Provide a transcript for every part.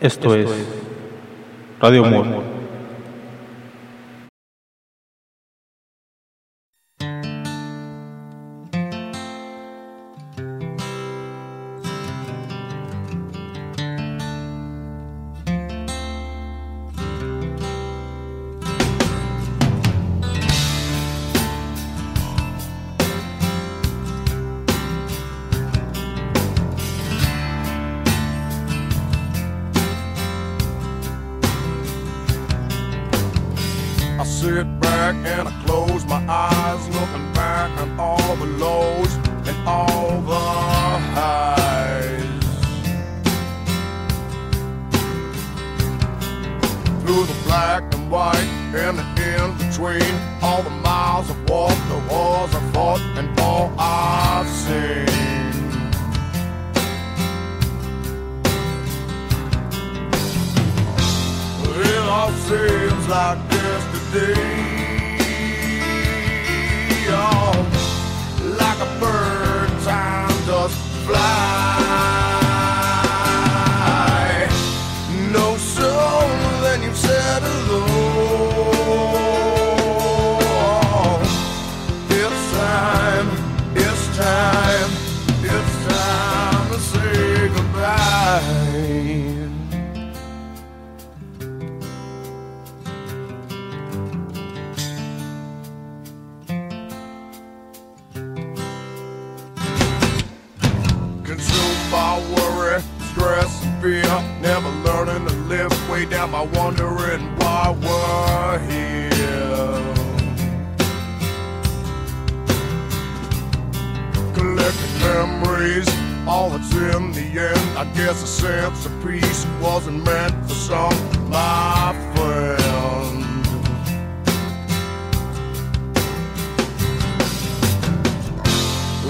Esto es Radio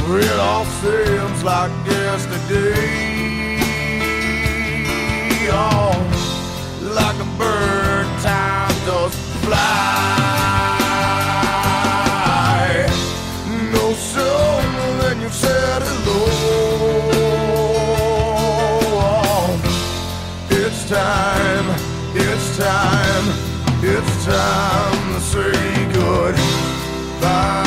It all seems like yesterday. Oh, like a bird, time does fly. No sooner than you've said hello. It's time, it's time, it's time to say goodbye.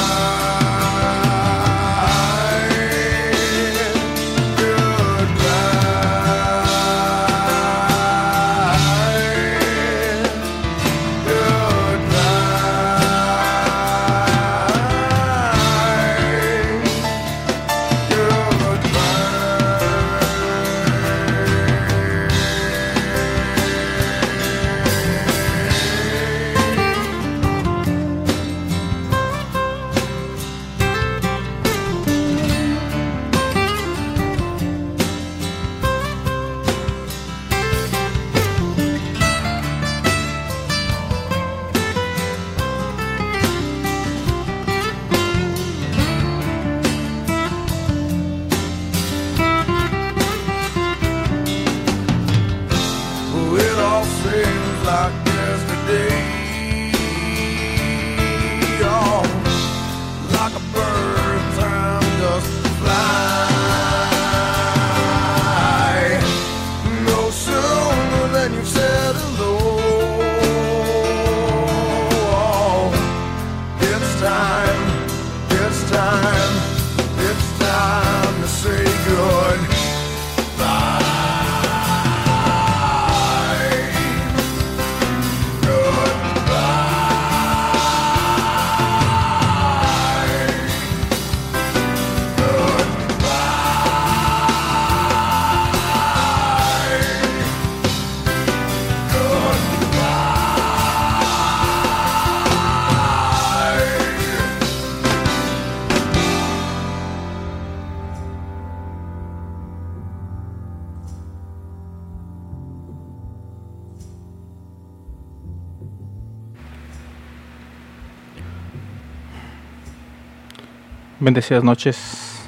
Bendecidas noches.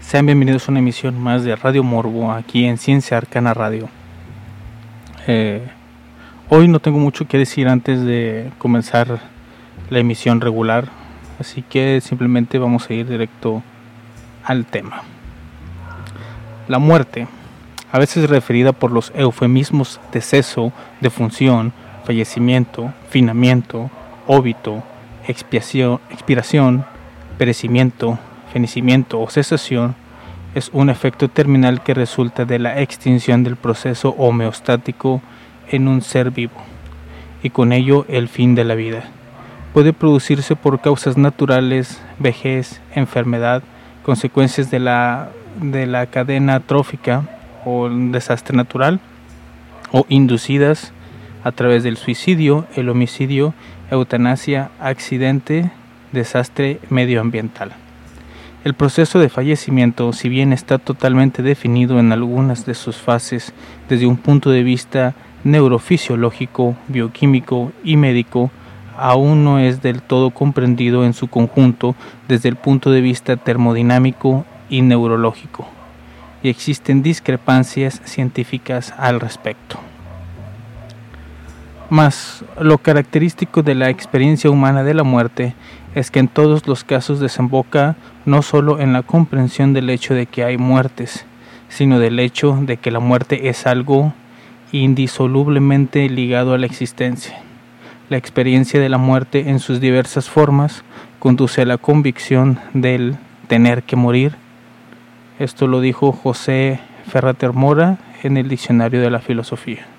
Sean bienvenidos a una emisión más de Radio Morbo aquí en Ciencia Arcana Radio. Eh, hoy no tengo mucho que decir antes de comenzar la emisión regular, así que simplemente vamos a ir directo al tema. La muerte, a veces referida por los eufemismos deceso, defunción, fallecimiento, finamiento, óbito, expiación, expiración, perecimiento, fenecimiento o cesación, es un efecto terminal que resulta de la extinción del proceso homeostático en un ser vivo, y con ello el fin de la vida. Puede producirse por causas naturales, vejez, enfermedad, consecuencias de la, de la cadena trófica o un desastre natural, o inducidas a través del suicidio, el homicidio, eutanasia, accidente, desastre medioambiental. El proceso de fallecimiento, si bien está totalmente definido en algunas de sus fases desde un punto de vista neurofisiológico, bioquímico y médico, aún no es del todo comprendido en su conjunto desde el punto de vista termodinámico y neurológico, y existen discrepancias científicas al respecto. Mas lo característico de la experiencia humana de la muerte es que en todos los casos desemboca no solo en la comprensión del hecho de que hay muertes, sino del hecho de que la muerte es algo indisolublemente ligado a la existencia. La experiencia de la muerte en sus diversas formas conduce a la convicción del tener que morir. Esto lo dijo José Ferrater Mora en el Diccionario de la Filosofía.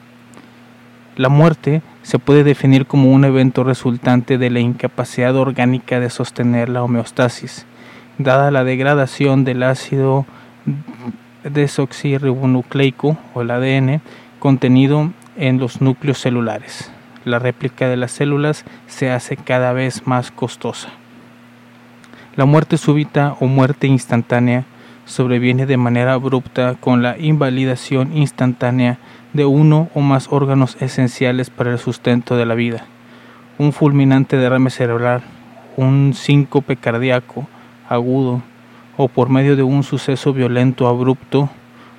La muerte se puede definir como un evento resultante de la incapacidad orgánica de sostener la homeostasis, dada la degradación del ácido desoxirribonucleico o el ADN contenido en los núcleos celulares. La réplica de las células se hace cada vez más costosa. La muerte súbita o muerte instantánea sobreviene de manera abrupta con la invalidación instantánea de uno o más órganos esenciales para el sustento de la vida. Un fulminante derrame cerebral, un síncope cardíaco agudo o por medio de un suceso violento abrupto,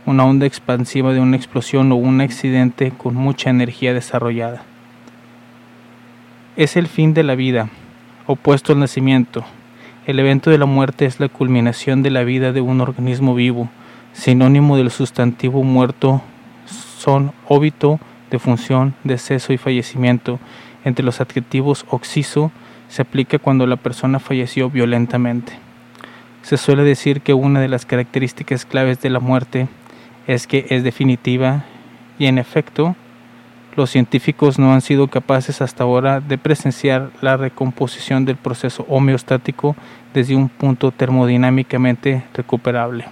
una onda expansiva de una explosión o un accidente con mucha energía desarrollada. Es el fin de la vida, opuesto al nacimiento. El evento de la muerte es la culminación de la vida de un organismo vivo, sinónimo del sustantivo muerto son óbito, defunción, deceso y fallecimiento. Entre los adjetivos oxiso se aplica cuando la persona falleció violentamente. Se suele decir que una de las características claves de la muerte es que es definitiva y en efecto los científicos no han sido capaces hasta ahora de presenciar la recomposición del proceso homeostático desde un punto termodinámicamente recuperable.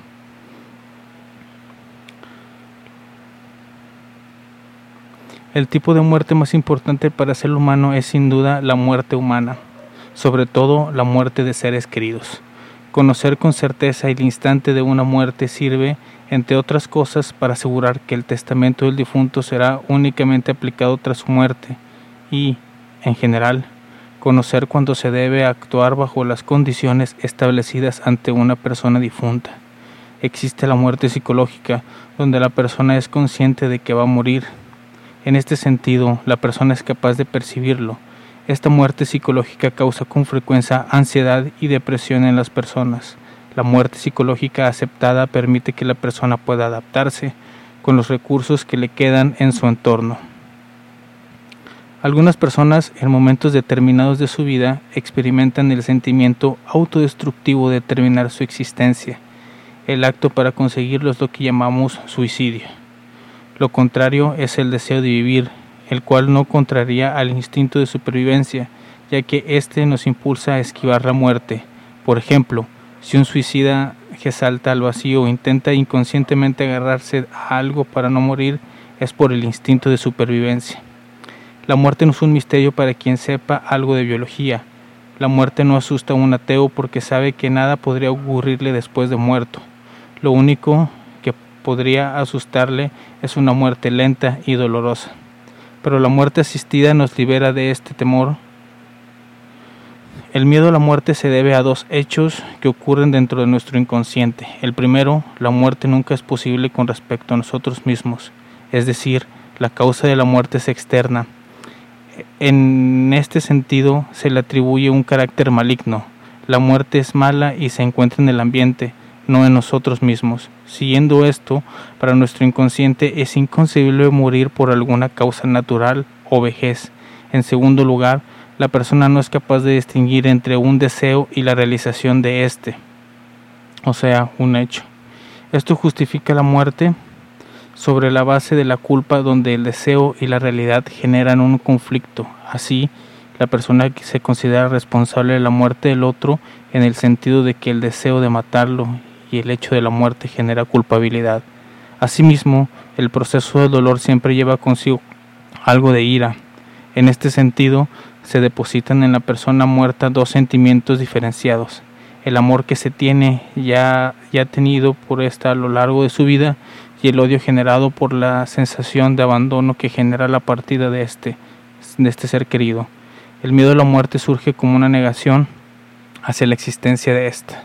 El tipo de muerte más importante para ser humano es sin duda la muerte humana, sobre todo la muerte de seres queridos. Conocer con certeza el instante de una muerte sirve, entre otras cosas, para asegurar que el testamento del difunto será únicamente aplicado tras su muerte y, en general, conocer cuándo se debe actuar bajo las condiciones establecidas ante una persona difunta. Existe la muerte psicológica, donde la persona es consciente de que va a morir en este sentido, la persona es capaz de percibirlo. Esta muerte psicológica causa con frecuencia ansiedad y depresión en las personas. La muerte psicológica aceptada permite que la persona pueda adaptarse con los recursos que le quedan en su entorno. Algunas personas en momentos determinados de su vida experimentan el sentimiento autodestructivo de terminar su existencia. El acto para conseguirlo es lo que llamamos suicidio. Lo contrario es el deseo de vivir, el cual no contraría al instinto de supervivencia, ya que éste nos impulsa a esquivar la muerte. Por ejemplo, si un suicida que salta al vacío intenta inconscientemente agarrarse a algo para no morir, es por el instinto de supervivencia. La muerte no es un misterio para quien sepa algo de biología. La muerte no asusta a un ateo porque sabe que nada podría ocurrirle después de muerto. Lo único podría asustarle es una muerte lenta y dolorosa. Pero la muerte asistida nos libera de este temor. El miedo a la muerte se debe a dos hechos que ocurren dentro de nuestro inconsciente. El primero, la muerte nunca es posible con respecto a nosotros mismos, es decir, la causa de la muerte es externa. En este sentido se le atribuye un carácter maligno. La muerte es mala y se encuentra en el ambiente, no en nosotros mismos. Siguiendo esto, para nuestro inconsciente es inconcebible morir por alguna causa natural o vejez. En segundo lugar, la persona no es capaz de distinguir entre un deseo y la realización de éste, o sea, un hecho. Esto justifica la muerte sobre la base de la culpa donde el deseo y la realidad generan un conflicto. Así, la persona que se considera responsable de la muerte del otro en el sentido de que el deseo de matarlo y el hecho de la muerte genera culpabilidad. Asimismo, el proceso del dolor siempre lleva consigo algo de ira. En este sentido, se depositan en la persona muerta dos sentimientos diferenciados. El amor que se tiene ya, ya tenido por esta a lo largo de su vida y el odio generado por la sensación de abandono que genera la partida de este, de este ser querido. El miedo a la muerte surge como una negación hacia la existencia de esta.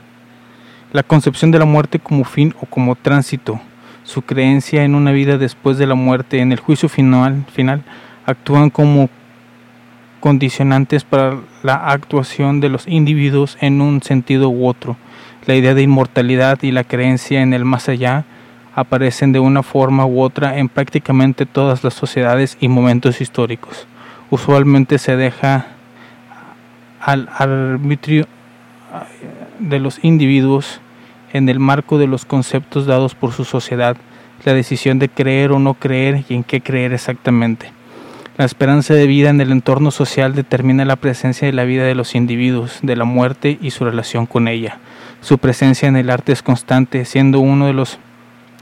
La concepción de la muerte como fin o como tránsito, su creencia en una vida después de la muerte, en el juicio final, final actúan como condicionantes para la actuación de los individuos en un sentido u otro. La idea de inmortalidad y la creencia en el más allá aparecen de una forma u otra en prácticamente todas las sociedades y momentos históricos. Usualmente se deja al arbitrio de los individuos en el marco de los conceptos dados por su sociedad, la decisión de creer o no creer y en qué creer exactamente. La esperanza de vida en el entorno social determina la presencia de la vida de los individuos, de la muerte y su relación con ella. Su presencia en el arte es constante, siendo uno de los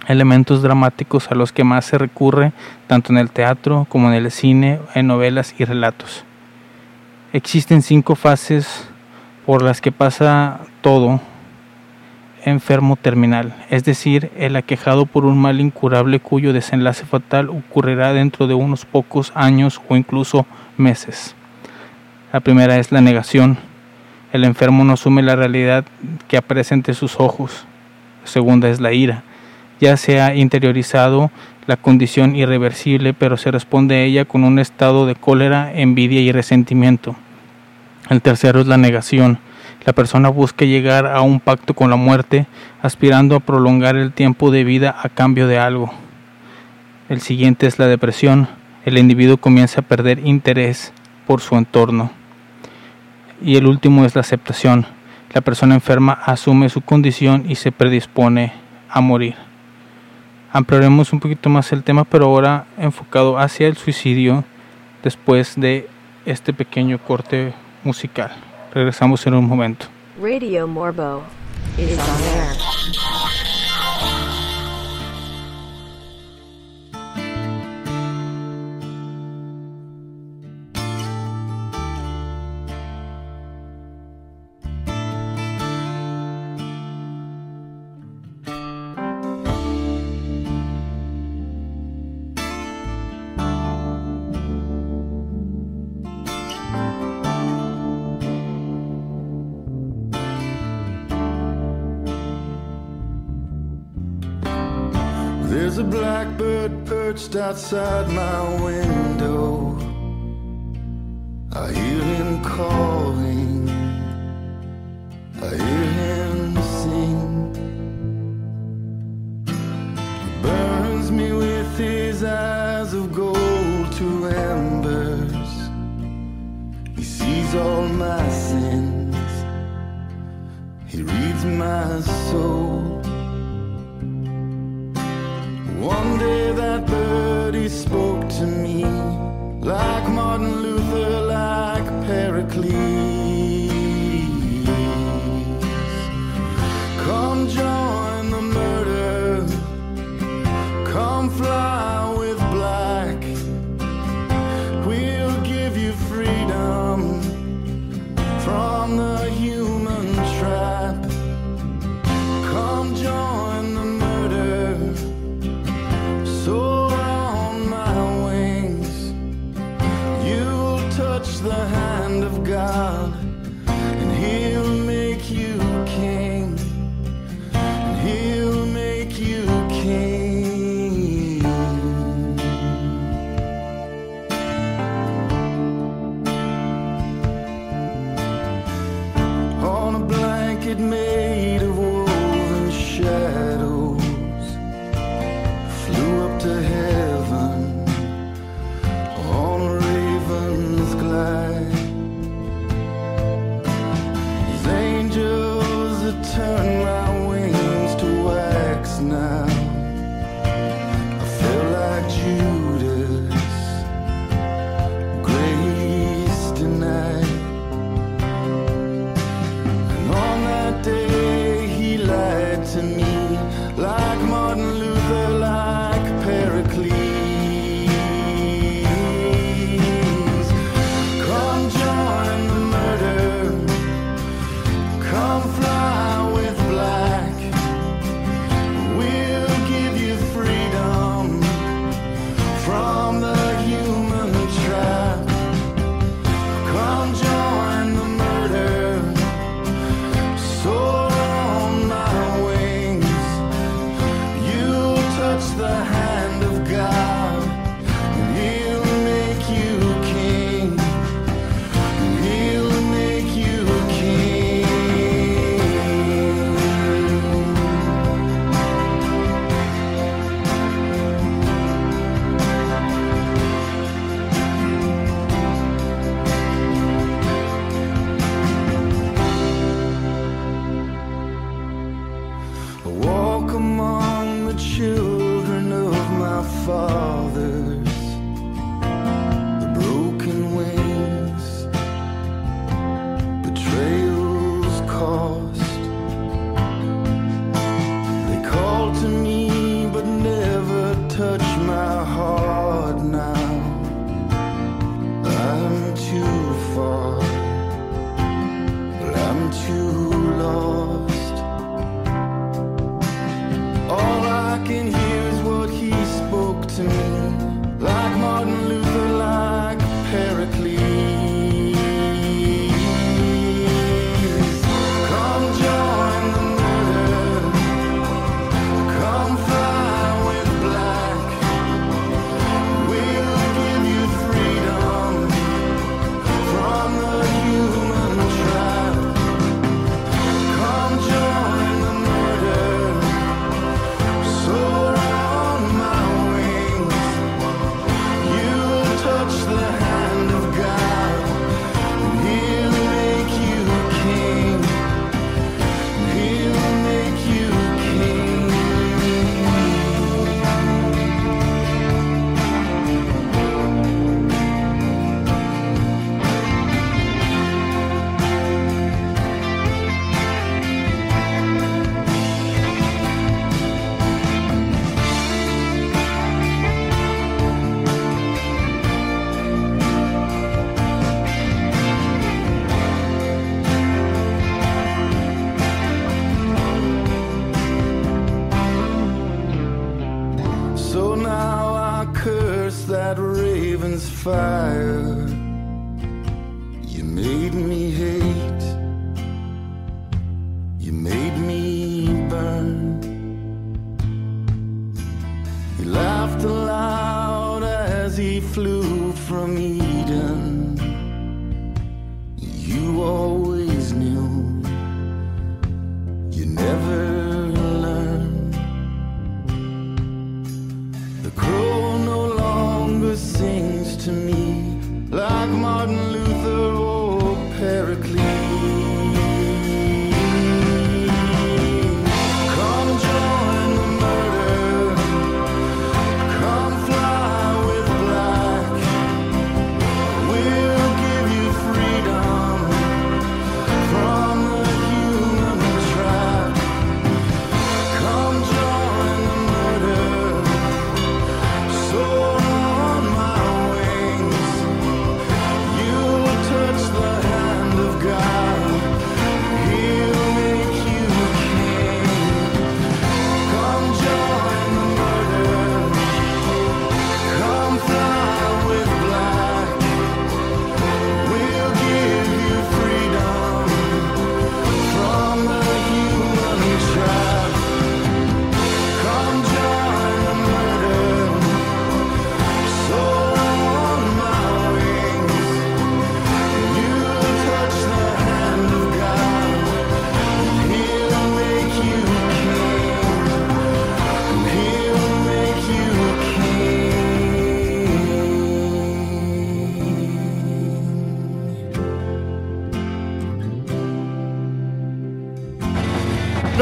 elementos dramáticos a los que más se recurre tanto en el teatro como en el cine, en novelas y relatos. Existen cinco fases por las que pasa todo enfermo terminal, es decir, el aquejado por un mal incurable cuyo desenlace fatal ocurrirá dentro de unos pocos años o incluso meses. La primera es la negación. El enfermo no asume la realidad que aparece ante sus ojos. La segunda es la ira. Ya se ha interiorizado la condición irreversible, pero se responde a ella con un estado de cólera, envidia y resentimiento. El tercero es la negación. La persona busca llegar a un pacto con la muerte, aspirando a prolongar el tiempo de vida a cambio de algo. El siguiente es la depresión. El individuo comienza a perder interés por su entorno. Y el último es la aceptación. La persona enferma asume su condición y se predispone a morir. Ampliaremos un poquito más el tema, pero ahora enfocado hacia el suicidio después de este pequeño corte musical. Regresamos en un momento. Radio Morbo is on air. Blackbird perched outside my window. I hear him calling. I hear him sing. He burns me with his eyes of gold to embers. He sees all my sins. He reads my soul.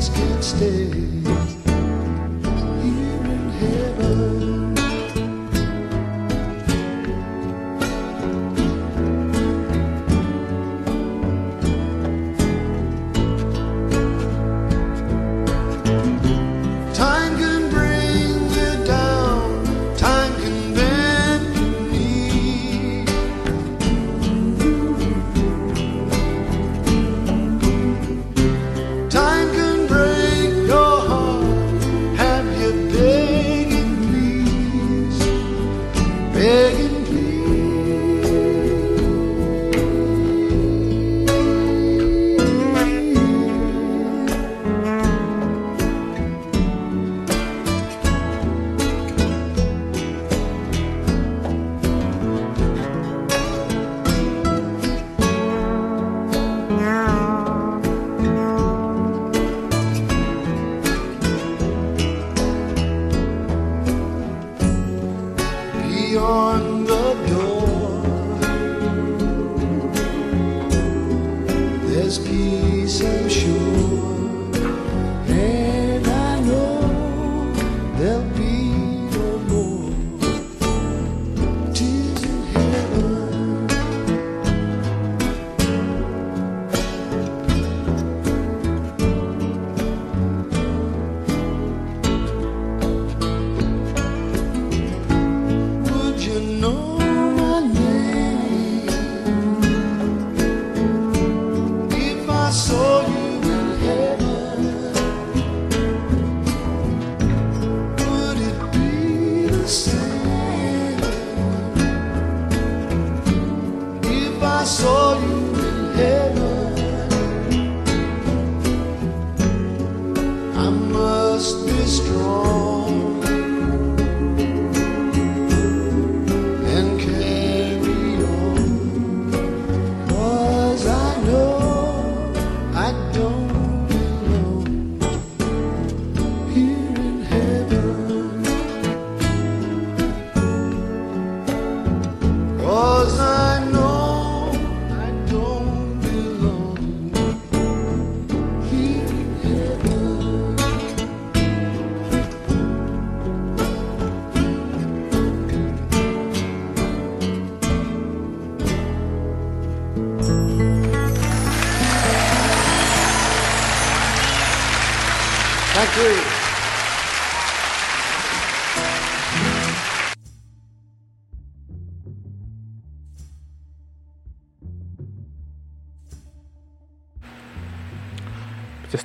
just can't stay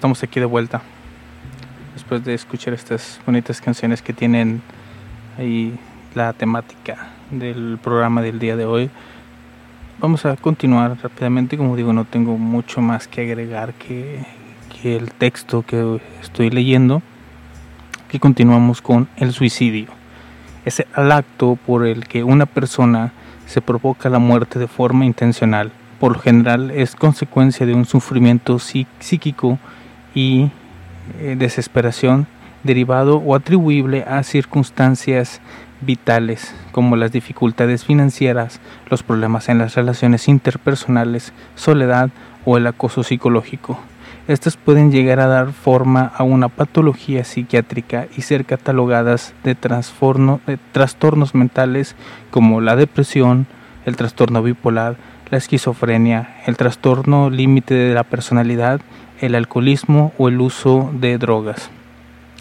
estamos aquí de vuelta. Después de escuchar estas bonitas canciones que tienen ahí la temática del programa del día de hoy. Vamos a continuar rápidamente. Como digo, no tengo mucho más que agregar que, que el texto que estoy leyendo. Aquí continuamos con el suicidio. Es el acto por el que una persona se provoca la muerte de forma intencional. Por lo general es consecuencia de un sufrimiento psí- psíquico y eh, desesperación derivado o atribuible a circunstancias vitales como las dificultades financieras, los problemas en las relaciones interpersonales, soledad o el acoso psicológico. Estas pueden llegar a dar forma a una patología psiquiátrica y ser catalogadas de, de trastornos mentales como la depresión, el trastorno bipolar, la esquizofrenia, el trastorno límite de la personalidad, el alcoholismo o el uso de drogas.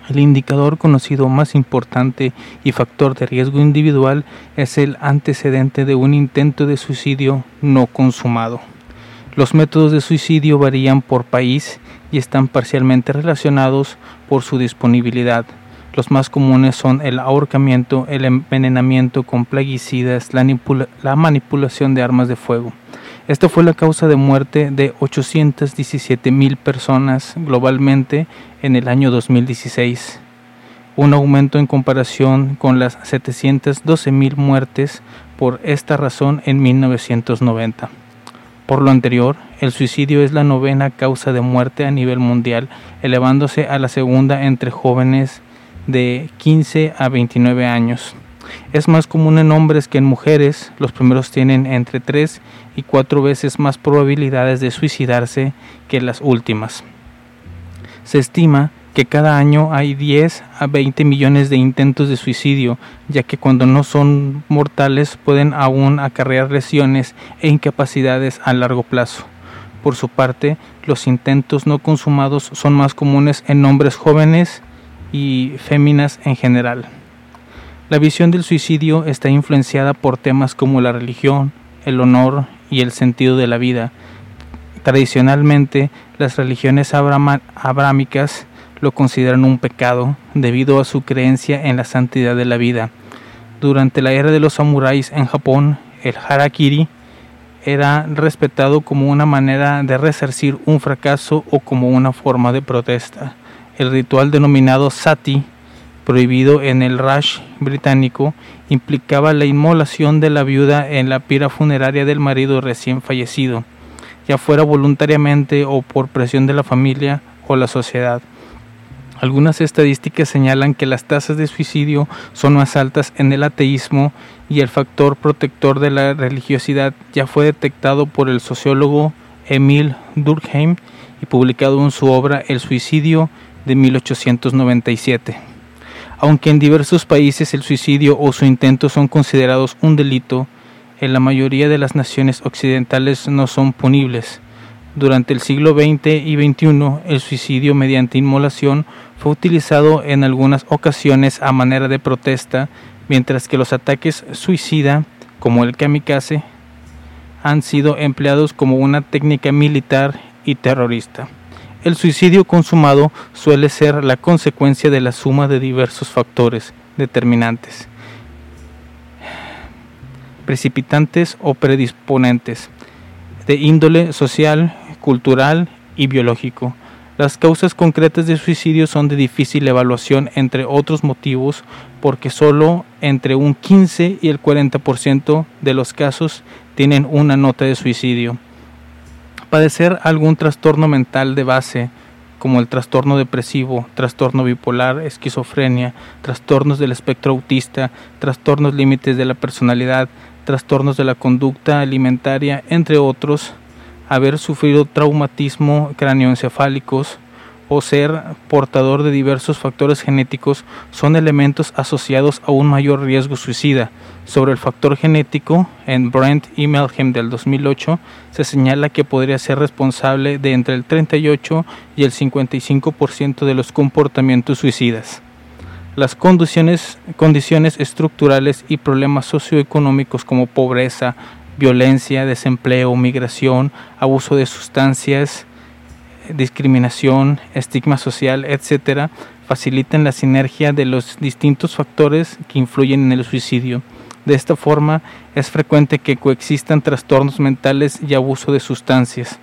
El indicador conocido más importante y factor de riesgo individual es el antecedente de un intento de suicidio no consumado. Los métodos de suicidio varían por país y están parcialmente relacionados por su disponibilidad. Los más comunes son el ahorcamiento, el envenenamiento con plaguicidas, la, manipula- la manipulación de armas de fuego. Esta fue la causa de muerte de 817 mil personas globalmente en el año 2016, un aumento en comparación con las 712 mil muertes por esta razón en 1990. Por lo anterior, el suicidio es la novena causa de muerte a nivel mundial, elevándose a la segunda entre jóvenes de 15 a 29 años. Es más común en hombres que en mujeres, los primeros tienen entre 3 y 4 veces más probabilidades de suicidarse que las últimas. Se estima que cada año hay 10 a 20 millones de intentos de suicidio, ya que cuando no son mortales pueden aún acarrear lesiones e incapacidades a largo plazo. Por su parte, los intentos no consumados son más comunes en hombres jóvenes y féminas en general. La visión del suicidio está influenciada por temas como la religión, el honor y el sentido de la vida. Tradicionalmente, las religiones abrámicas lo consideran un pecado debido a su creencia en la santidad de la vida. Durante la era de los samuráis en Japón, el harakiri era respetado como una manera de resarcir un fracaso o como una forma de protesta. El ritual denominado sati, prohibido en el Raj británico, implicaba la inmolación de la viuda en la pira funeraria del marido recién fallecido, ya fuera voluntariamente o por presión de la familia o la sociedad. Algunas estadísticas señalan que las tasas de suicidio son más altas en el ateísmo y el factor protector de la religiosidad ya fue detectado por el sociólogo Emil Durkheim y publicado en su obra El suicidio de 1897. Aunque en diversos países el suicidio o su intento son considerados un delito, en la mayoría de las naciones occidentales no son punibles. Durante el siglo XX y XXI, el suicidio mediante inmolación fue utilizado en algunas ocasiones a manera de protesta, mientras que los ataques suicida, como el kamikaze, han sido empleados como una técnica militar y terrorista. El suicidio consumado suele ser la consecuencia de la suma de diversos factores determinantes, precipitantes o predisponentes, de índole social, cultural y biológico. Las causas concretas de suicidio son de difícil evaluación entre otros motivos porque solo entre un 15 y el 40% de los casos tienen una nota de suicidio. Padecer algún trastorno mental de base como el trastorno depresivo, trastorno bipolar, esquizofrenia, trastornos del espectro autista, trastornos límites de la personalidad, trastornos de la conducta alimentaria, entre otros, haber sufrido traumatismo cráneoencefálicos o ser portador de diversos factores genéticos son elementos asociados a un mayor riesgo suicida. Sobre el factor genético, en Brent y Melhem del 2008 se señala que podría ser responsable de entre el 38 y el 55% de los comportamientos suicidas. Las condiciones, condiciones estructurales y problemas socioeconómicos como pobreza, violencia, desempleo, migración, abuso de sustancias, discriminación, estigma social, etcétera, facilitan la sinergia de los distintos factores que influyen en el suicidio. De esta forma, es frecuente que coexistan trastornos mentales y abuso de sustancias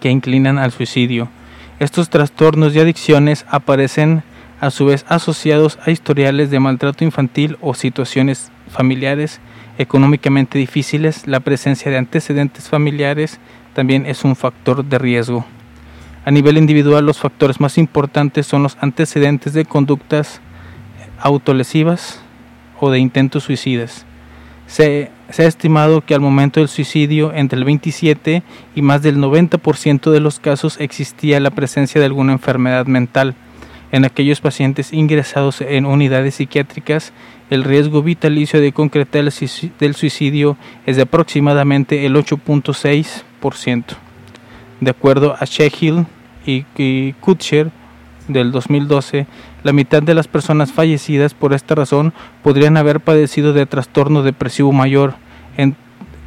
que inclinan al suicidio. Estos trastornos y adicciones aparecen a su vez asociados a historiales de maltrato infantil o situaciones familiares económicamente difíciles. La presencia de antecedentes familiares también es un factor de riesgo. A nivel individual, los factores más importantes son los antecedentes de conductas autolesivas o de intentos suicidas. Se, ha estimado que al momento del suicidio, entre el 27 y más del 90% de los casos existía la presencia de alguna enfermedad mental. En aquellos pacientes ingresados en unidades psiquiátricas, el riesgo vitalicio de concretar el suicidio es de aproximadamente el 8.6%. De acuerdo a Sheffield y, y Kutcher del 2012, la mitad de las personas fallecidas por esta razón podrían haber padecido de trastorno depresivo mayor. En,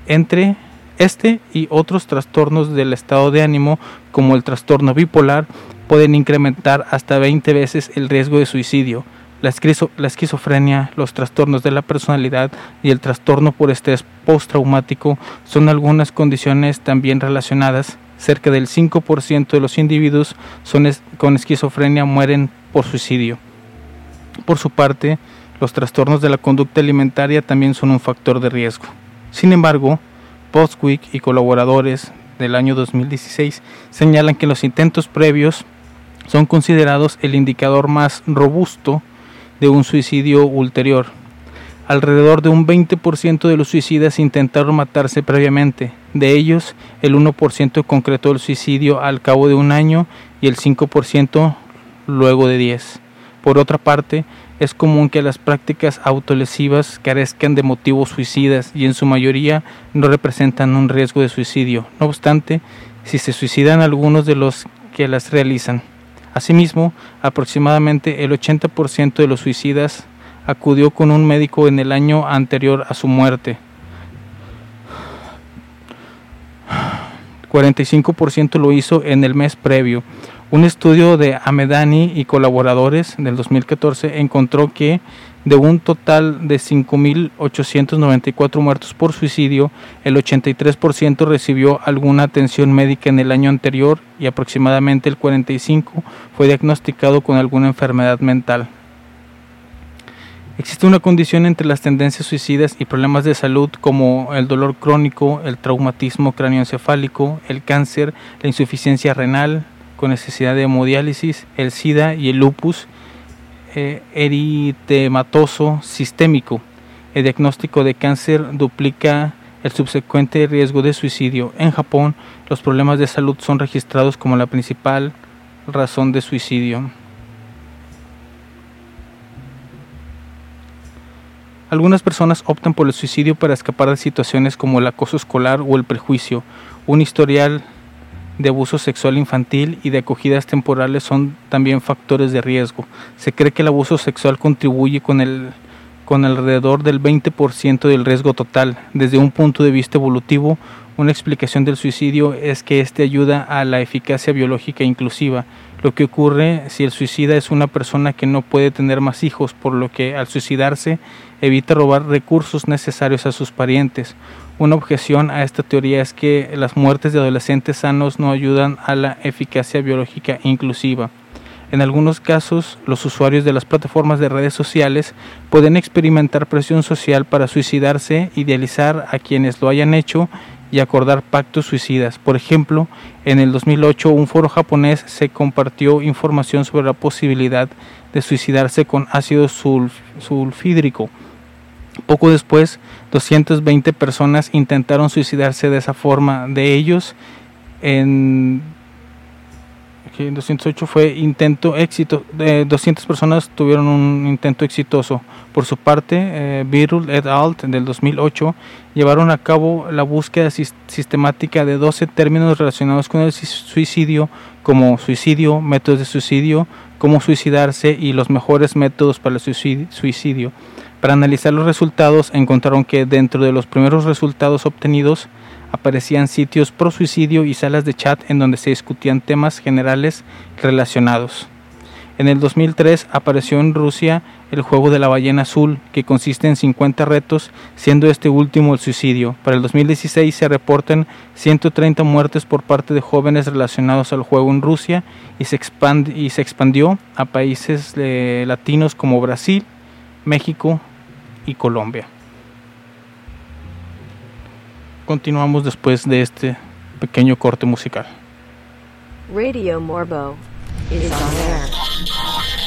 entre este y otros trastornos del estado de ánimo, como el trastorno bipolar, pueden incrementar hasta 20 veces el riesgo de suicidio. La, la, esquizofrenia, los trastornos de la personalidad y el trastorno por estrés postraumático son algunas condiciones también relacionadas. Cerca del 5% de los individuos son con esquizofrenia mueren por suicidio. Por su parte, los trastornos de la conducta alimentaria también son un factor de riesgo. Sin embargo, Postwick y colaboradores del año 2016 señalan que los intentos previos son considerados el indicador más robusto de un suicidio ulterior. Alrededor de un 20% de los suicidas intentaron matarse previamente. De ellos, el 1% concretó el suicidio al cabo de un año y el 5% luego de 10. Por otra parte, es común que las prácticas autolesivas carezcan de motivos suicidas y en su mayoría no representan un riesgo de suicidio. No obstante, si se suicidan algunos de los que las realizan. Asimismo, aproximadamente el 80% de los suicidas acudió con un médico en el año anterior a su muerte. 45% lo hizo en el mes previo. Un estudio de Amedani y colaboradores del 2014 encontró que de un total de 5.894 muertos por suicidio, el 83% recibió alguna atención médica en el año anterior y aproximadamente el 45% fue diagnosticado con alguna enfermedad mental. Existe una condición entre las tendencias suicidas y problemas de salud como el dolor crónico, el traumatismo cráneoencefálico, el cáncer, la insuficiencia renal con necesidad de hemodiálisis, el SIDA y el lupus eh, eritematoso sistémico. El diagnóstico de cáncer duplica el subsecuente riesgo de suicidio. En Japón, los problemas de salud son registrados como la principal razón de suicidio. Algunas personas optan por el suicidio para escapar de situaciones como el acoso escolar o el prejuicio. Un historial de abuso sexual infantil y de acogidas temporales son también factores de riesgo. Se cree que el abuso sexual contribuye con el con alrededor del 20% del riesgo total. Desde un punto de vista evolutivo, una explicación del suicidio es que este ayuda a la eficacia biológica inclusiva. Lo que ocurre si el suicida es una persona que no puede tener más hijos, por lo que al suicidarse evita robar recursos necesarios a sus parientes. Una objeción a esta teoría es que las muertes de adolescentes sanos no ayudan a la eficacia biológica inclusiva. En algunos casos, los usuarios de las plataformas de redes sociales pueden experimentar presión social para suicidarse, idealizar a quienes lo hayan hecho y acordar pactos suicidas. Por ejemplo, en el 2008 un foro japonés se compartió información sobre la posibilidad de suicidarse con ácido sulf- sulfídrico. Poco después, 220 personas intentaron suicidarse de esa forma. De ellos, en que en 208 fue intento éxito, de 200 personas tuvieron un intento exitoso. Por su parte, eh, Birul et al. del 2008 llevaron a cabo la búsqueda sis- sistemática de 12 términos relacionados con el suicidio, como suicidio, métodos de suicidio, cómo suicidarse y los mejores métodos para el suicid- suicidio. Para analizar los resultados, encontraron que dentro de los primeros resultados obtenidos, aparecían sitios pro suicidio y salas de chat en donde se discutían temas generales relacionados. En el 2003 apareció en Rusia el juego de la ballena azul, que consiste en 50 retos, siendo este último el suicidio. Para el 2016 se reportan 130 muertes por parte de jóvenes relacionados al juego en Rusia y se, expand- y se expandió a países eh, latinos como Brasil, México y Colombia. Continuamos después de este pequeño corte musical. Radio Morbo is on.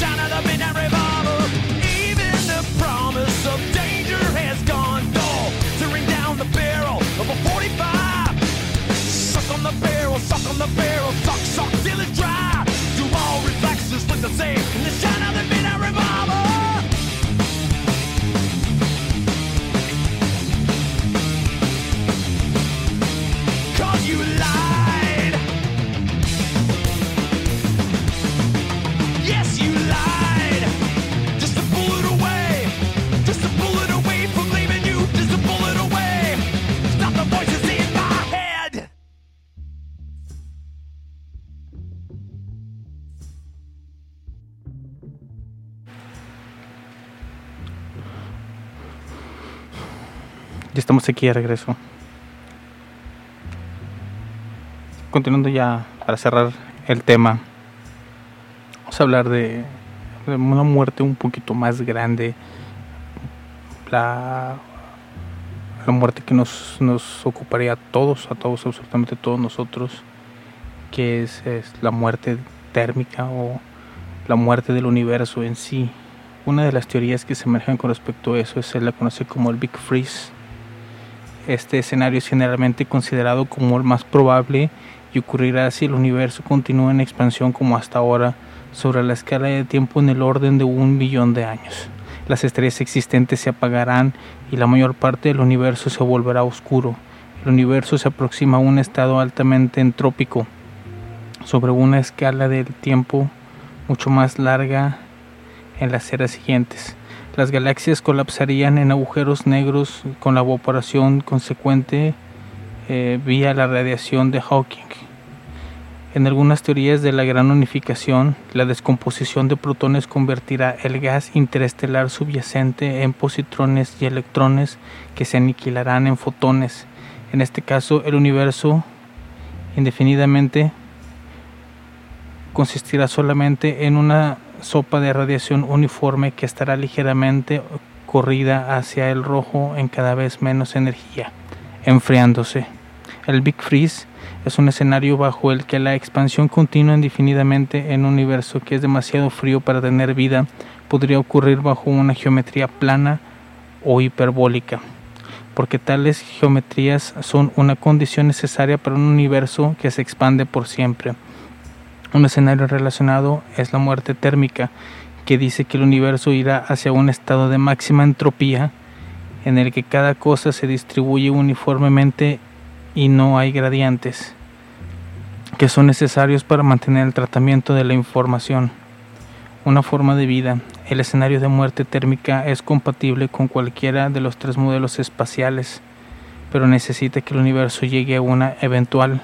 shine estamos aquí de regreso. Continuando ya para cerrar el tema, vamos a hablar de, una muerte un poquito más grande. La, muerte que nos, nos ocuparía a todos, a todos, absolutamente todos nosotros, que es, es la muerte térmica o la muerte del universo en sí. Una de las teorías que se emergen con respecto a eso es la conoce como el Big Freeze. Este escenario es generalmente considerado como el más probable y ocurrirá si el universo continúa en expansión como hasta ahora sobre la escala de tiempo en el orden de un billón de años. Las estrellas existentes se apagarán y la mayor parte del universo se volverá oscuro. El universo se aproxima a un estado altamente entrópico sobre una escala del tiempo mucho más larga en las eras siguientes. Las galaxias colapsarían en agujeros negros con la evaporación consecuente eh, vía la radiación de Hawking. En algunas teorías de la gran unificación, la descomposición de protones convertirá el gas interestelar subyacente en positrones y electrones que se aniquilarán en fotones. En este caso, el universo indefinidamente consistirá solamente en una sopa de radiación uniforme que estará ligeramente corrida hacia el rojo en cada vez menos energía, enfriándose. El Big Freeze es un escenario bajo el que la expansión continua indefinidamente en un universo que es demasiado frío para tener vida podría ocurrir bajo una geometría plana o hiperbólica, porque tales geometrías son una condición necesaria para un universo que se expande por siempre. Un escenario relacionado es la muerte térmica, que dice que el universo irá hacia un estado de máxima entropía en el que cada cosa se distribuye uniformemente y no hay gradientes que son necesarios para mantener el tratamiento de la información. Una forma de vida. El escenario de muerte térmica es compatible con cualquiera de los tres modelos espaciales, pero necesita que el universo llegue a una eventual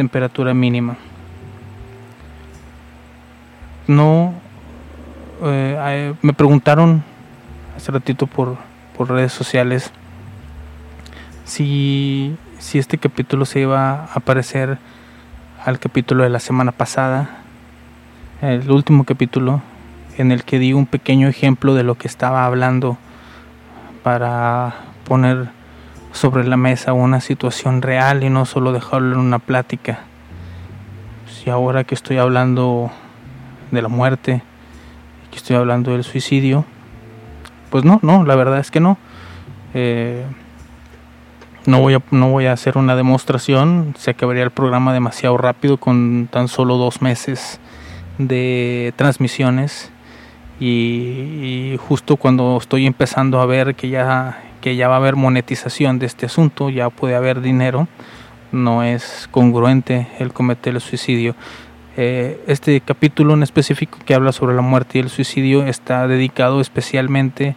temperatura mínima. No, eh, me preguntaron hace ratito por, por redes sociales si, si este capítulo se iba a parecer al capítulo de la semana pasada, el último capítulo en el que di un pequeño ejemplo de lo que estaba hablando para poner sobre la mesa una situación real y no solo dejarlo en una plática. Si ahora que estoy hablando de la muerte, que estoy hablando del suicidio, pues no, no, la verdad es que no. Eh, no voy, a, no voy a hacer una demostración, se acabaría el programa demasiado rápido con tan solo dos meses de transmisiones y, y justo cuando estoy empezando a ver que ya, que ya va a haber monetización de este asunto, ya puede haber dinero, no es congruente el cometer el suicidio. Eh, este capítulo en específico que habla sobre la muerte y el suicidio está dedicado especialmente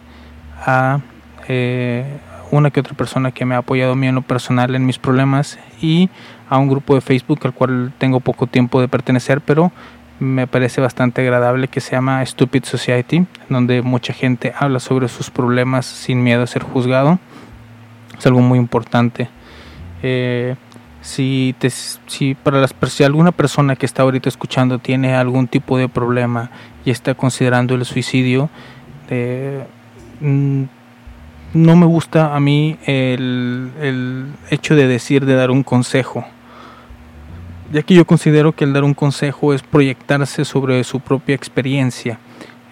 a eh, una que otra persona que me ha apoyado a mí en lo personal en mis problemas y a un grupo de Facebook al cual tengo poco tiempo de pertenecer, pero me parece bastante agradable que se llama Stupid Society, donde mucha gente habla sobre sus problemas sin miedo a ser juzgado. Es algo muy importante. Eh, si, para las, si alguna persona que está ahorita escuchando tiene algún tipo de problema y está considerando el suicidio, eh, mm, no me gusta a mí el, el hecho de decir, de dar un consejo. Ya que yo considero que el dar un consejo es proyectarse sobre su propia experiencia.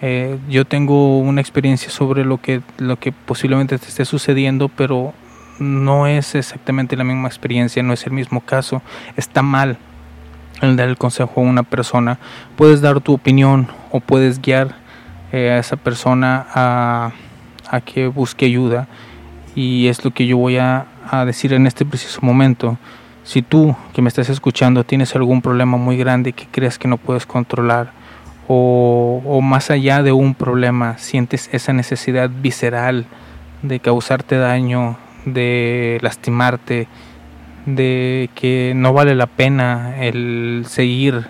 Eh, yo tengo una experiencia sobre lo que, lo que posiblemente te esté sucediendo, pero no es exactamente la misma experiencia, no es el mismo caso. Está mal el dar el consejo a una persona. Puedes dar tu opinión o puedes guiar eh, a esa persona a, a que busque ayuda. Y es lo que yo voy a, a decir en este preciso momento. Si tú que me estás escuchando tienes algún problema muy grande que crees que no puedes controlar o, o más allá de un problema sientes esa necesidad visceral de causarte daño, de lastimarte, de que no vale la pena el seguir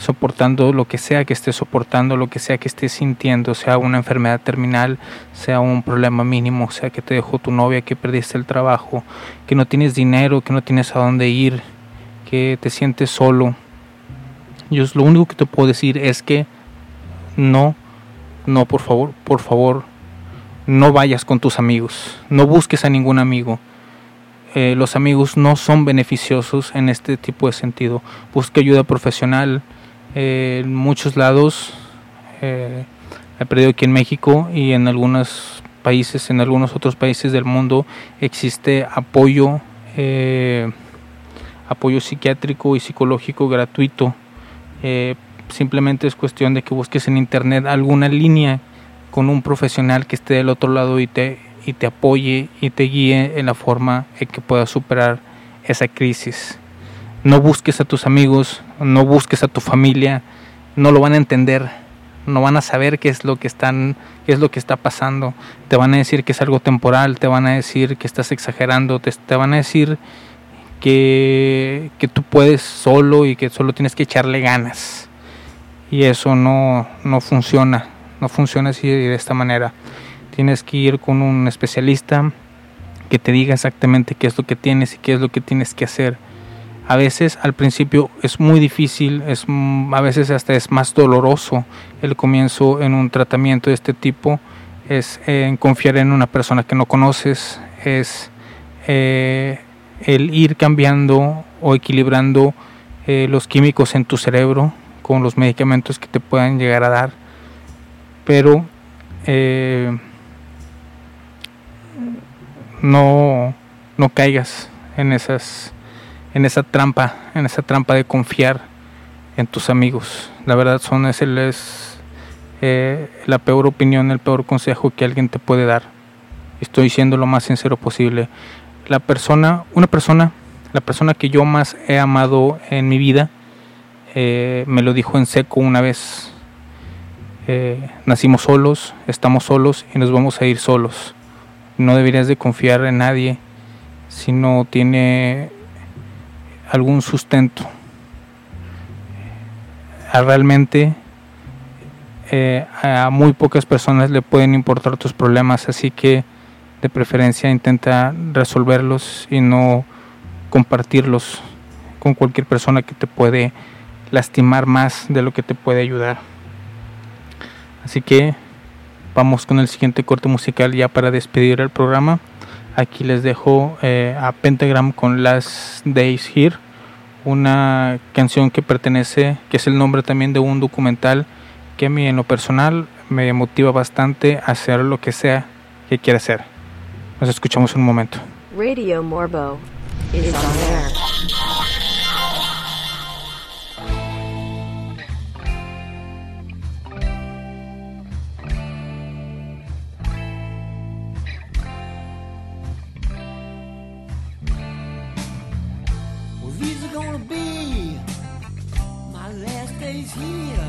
soportando lo que sea que estés soportando, lo que sea que estés sintiendo, sea una enfermedad terminal, sea un problema mínimo, sea que te dejó tu novia, que perdiste el trabajo, que no tienes dinero, que no tienes a dónde ir, que te sientes solo. Yo lo único que te puedo decir es que no, no, por favor, por favor, no vayas con tus amigos, no busques a ningún amigo. Eh, los amigos no son beneficiosos en este tipo de sentido. Busca ayuda profesional. Eh, en muchos lados, eh, he perdido aquí en México y en algunos países, en algunos otros países del mundo, existe apoyo, eh, apoyo psiquiátrico y psicológico gratuito. Eh, simplemente es cuestión de que busques en internet alguna línea con un profesional que esté del otro lado y te, y te apoye y te guíe en la forma en que puedas superar esa crisis. No busques a tus amigos, no busques a tu familia, no lo van a entender, no van a saber qué es lo que están, qué es lo que está pasando. Te van a decir que es algo temporal, te van a decir que estás exagerando, te, te van a decir que, que tú puedes solo y que solo tienes que echarle ganas. Y eso no, no funciona, no funciona así de esta manera. Tienes que ir con un especialista que te diga exactamente qué es lo que tienes y qué es lo que tienes que hacer. A veces al principio es muy difícil, es, mm, a veces hasta es más doloroso el comienzo en un tratamiento de este tipo, es eh, en confiar en una persona que no conoces, es eh, el ir cambiando o equilibrando eh, los químicos en tu cerebro con los medicamentos que te puedan llegar a dar. Pero no, no caigas en esas en esa trampa, en esa trampa de confiar en tus amigos. La verdad son es, es eh, la peor opinión, el peor consejo que alguien te puede dar. Estoy siendo lo más sincero posible. La persona, una persona, la persona que yo más he amado en mi vida, eh, me lo dijo en seco una vez. Eh, nacimos solos, estamos solos y nos vamos a ir solos. No deberías de confiar en nadie si no tiene algún sustento. A realmente eh, a muy pocas personas le pueden importar tus problemas, así que de preferencia intenta resolverlos y no compartirlos con cualquier persona que te puede lastimar más de lo que te puede ayudar. Así que vamos con el siguiente corte musical ya para despedir el programa. Aquí les dejo eh, a Pentagram con Last Days Here, una canción que pertenece, que es el nombre también de un documental que a mí en lo personal me motiva bastante a hacer lo que sea que quiera hacer. Nos escuchamos en un momento. Radio Morbo is on air. Here.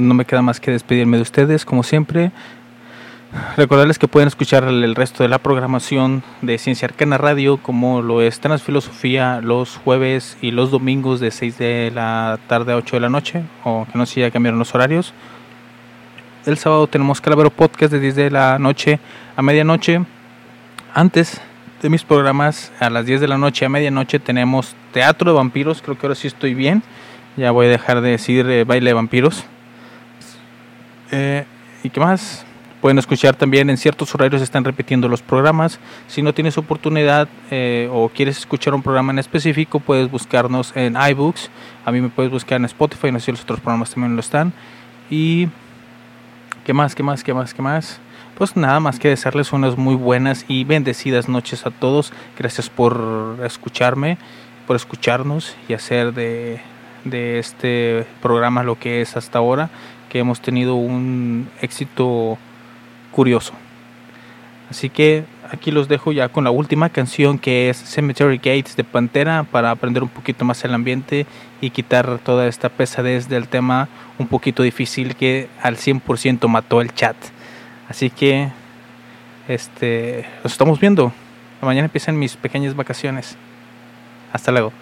No me queda más que despedirme de ustedes, como siempre. Recordarles que pueden escuchar el resto de la programación de Ciencia Arcana Radio, como lo es Transfilosofía los jueves y los domingos de 6 de la tarde a 8 de la noche, o que no sé si ya cambiaron los horarios. El sábado tenemos Calavero Podcast de 10 de la noche a medianoche. Antes de mis programas, a las 10 de la noche a medianoche, tenemos Teatro de Vampiros. Creo que ahora sí estoy bien. Ya voy a dejar de decir eh, baile de vampiros. Eh, ¿Y qué más? Pueden escuchar también en ciertos horarios están repitiendo los programas. Si no tienes oportunidad eh, o quieres escuchar un programa en específico, puedes buscarnos en iBooks. A mí me puedes buscar en Spotify, no sé si los otros programas también lo están. Y ¿qué más? ¿Qué más? ¿Qué más? ¿Qué más? Pues nada más que desearles unas muy buenas y bendecidas noches a todos. Gracias por escucharme, por escucharnos y hacer de, de este programa lo que es hasta ahora, que hemos tenido un éxito curioso. Así que aquí los dejo ya con la última canción que es Cemetery Gates de Pantera para aprender un poquito más el ambiente y quitar toda esta pesadez del tema un poquito difícil que al 100% mató el chat. Así que este, nos estamos viendo. Mañana empiezan mis pequeñas vacaciones. Hasta luego.